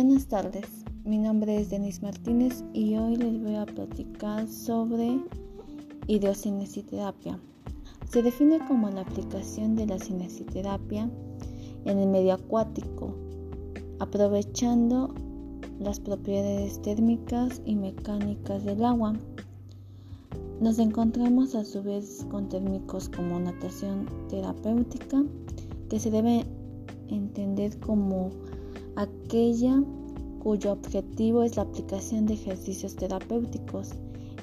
Buenas tardes, mi nombre es Denis Martínez y hoy les voy a platicar sobre hidrocinesiterapia. Se define como la aplicación de la cinesiterapia en el medio acuático, aprovechando las propiedades térmicas y mecánicas del agua. Nos encontramos a su vez con térmicos como natación terapéutica, que se debe entender como aquella cuyo objetivo es la aplicación de ejercicios terapéuticos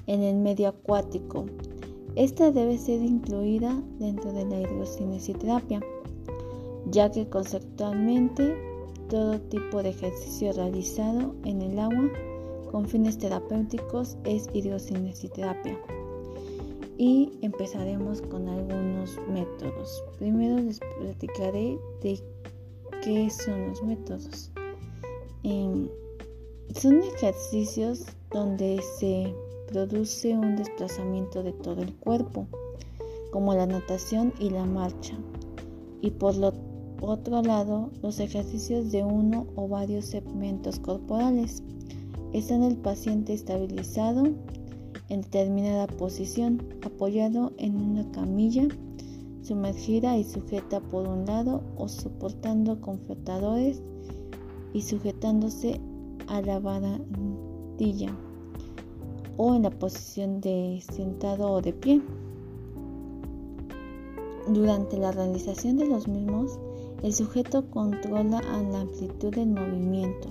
en el medio acuático. Esta debe ser incluida dentro de la hidrocinesiterapia, ya que conceptualmente todo tipo de ejercicio realizado en el agua con fines terapéuticos es hidrocinesiterapia. Y empezaremos con algunos métodos. Primero les platicaré de ¿Qué son los métodos? Son ejercicios donde se produce un desplazamiento de todo el cuerpo, como la natación y la marcha. Y por lo otro lado, los ejercicios de uno o varios segmentos corporales. Están el paciente estabilizado en determinada posición, apoyado en una camilla sumergida y sujeta por un lado o soportando con flotadores y sujetándose a la barandilla o en la posición de sentado o de pie. Durante la realización de los mismos, el sujeto controla la amplitud del movimiento,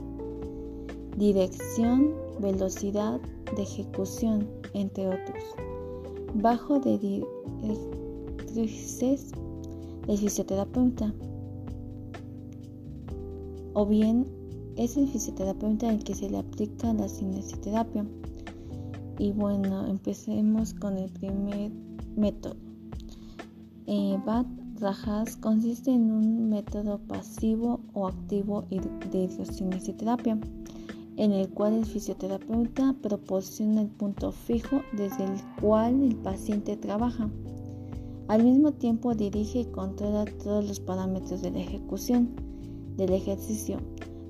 dirección, velocidad de ejecución, entre otros. Bajo de el fisioterapeuta. O bien es el fisioterapeuta el que se le aplica la cinesioterapia. Y bueno, empecemos con el primer método. Eh, BAT Rajas consiste en un método pasivo o activo de cinesioterapia, en el cual el fisioterapeuta proporciona el punto fijo desde el cual el paciente trabaja. Al mismo tiempo dirige y controla todos los parámetros de la ejecución del ejercicio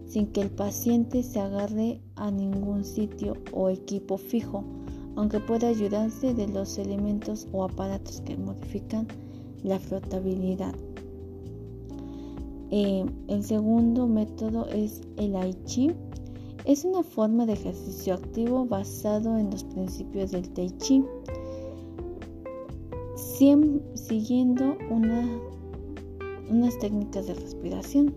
sin que el paciente se agarre a ningún sitio o equipo fijo, aunque pueda ayudarse de los elementos o aparatos que modifican la flotabilidad. Eh, el segundo método es el Aichi. Es una forma de ejercicio activo basado en los principios del Tai Chi siguiendo unas técnicas de respiración.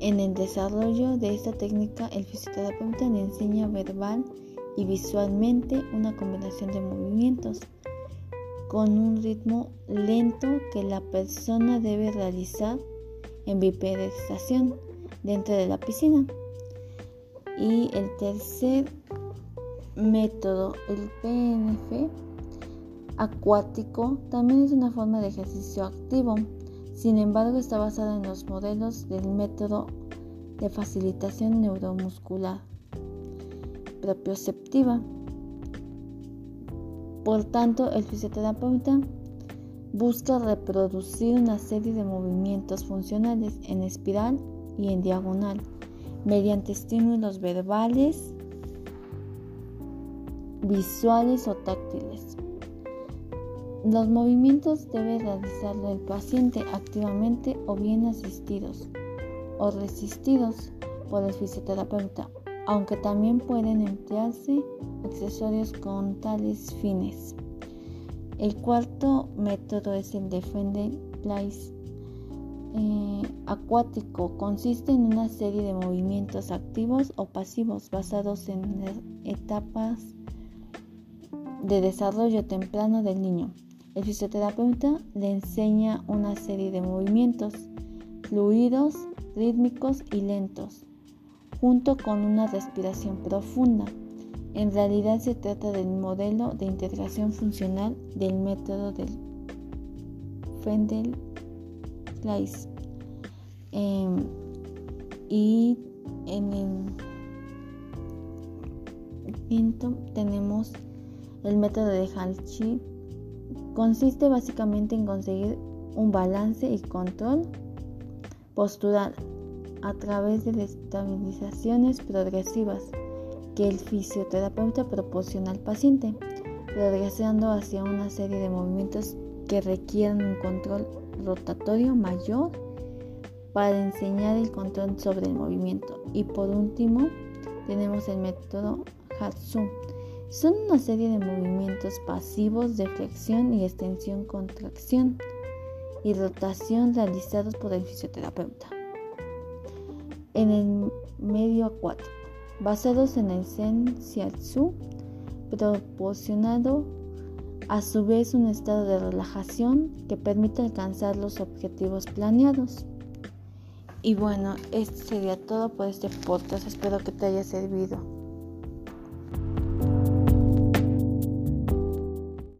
En el desarrollo de esta técnica, el fisioterapeuta le enseña verbal y visualmente una combinación de movimientos con un ritmo lento que la persona debe realizar en bipedestación dentro de la piscina. Y el tercer método, el PNF, acuático también es una forma de ejercicio activo, sin embargo está basada en los modelos del método de facilitación neuromuscular propioceptiva. Por tanto, el fisioterapeuta busca reproducir una serie de movimientos funcionales en espiral y en diagonal mediante estímulos verbales, visuales o táctiles. Los movimientos debe realizarlo el paciente activamente o bien asistidos o resistidos por el fisioterapeuta, aunque también pueden emplearse accesorios con tales fines. El cuarto método es el de Fendel-Place eh, acuático. Consiste en una serie de movimientos activos o pasivos basados en etapas de desarrollo temprano del niño. El fisioterapeuta le enseña una serie de movimientos fluidos, rítmicos y lentos, junto con una respiración profunda. En realidad se trata del modelo de integración funcional del método del Fendel. Em, y en el quinto tenemos el método de Halchi Consiste básicamente en conseguir un balance y control postural a través de estabilizaciones progresivas que el fisioterapeuta proporciona al paciente, progresando hacia una serie de movimientos que requieren un control rotatorio mayor para enseñar el control sobre el movimiento. Y por último, tenemos el método Hatsu. Son una serie de movimientos pasivos de flexión y extensión, contracción y rotación realizados por el fisioterapeuta. En el medio acuático, basados en el Zen Shiatsu, proporcionado a su vez un estado de relajación que permite alcanzar los objetivos planeados. Y bueno, esto sería todo por este podcast. Espero que te haya servido.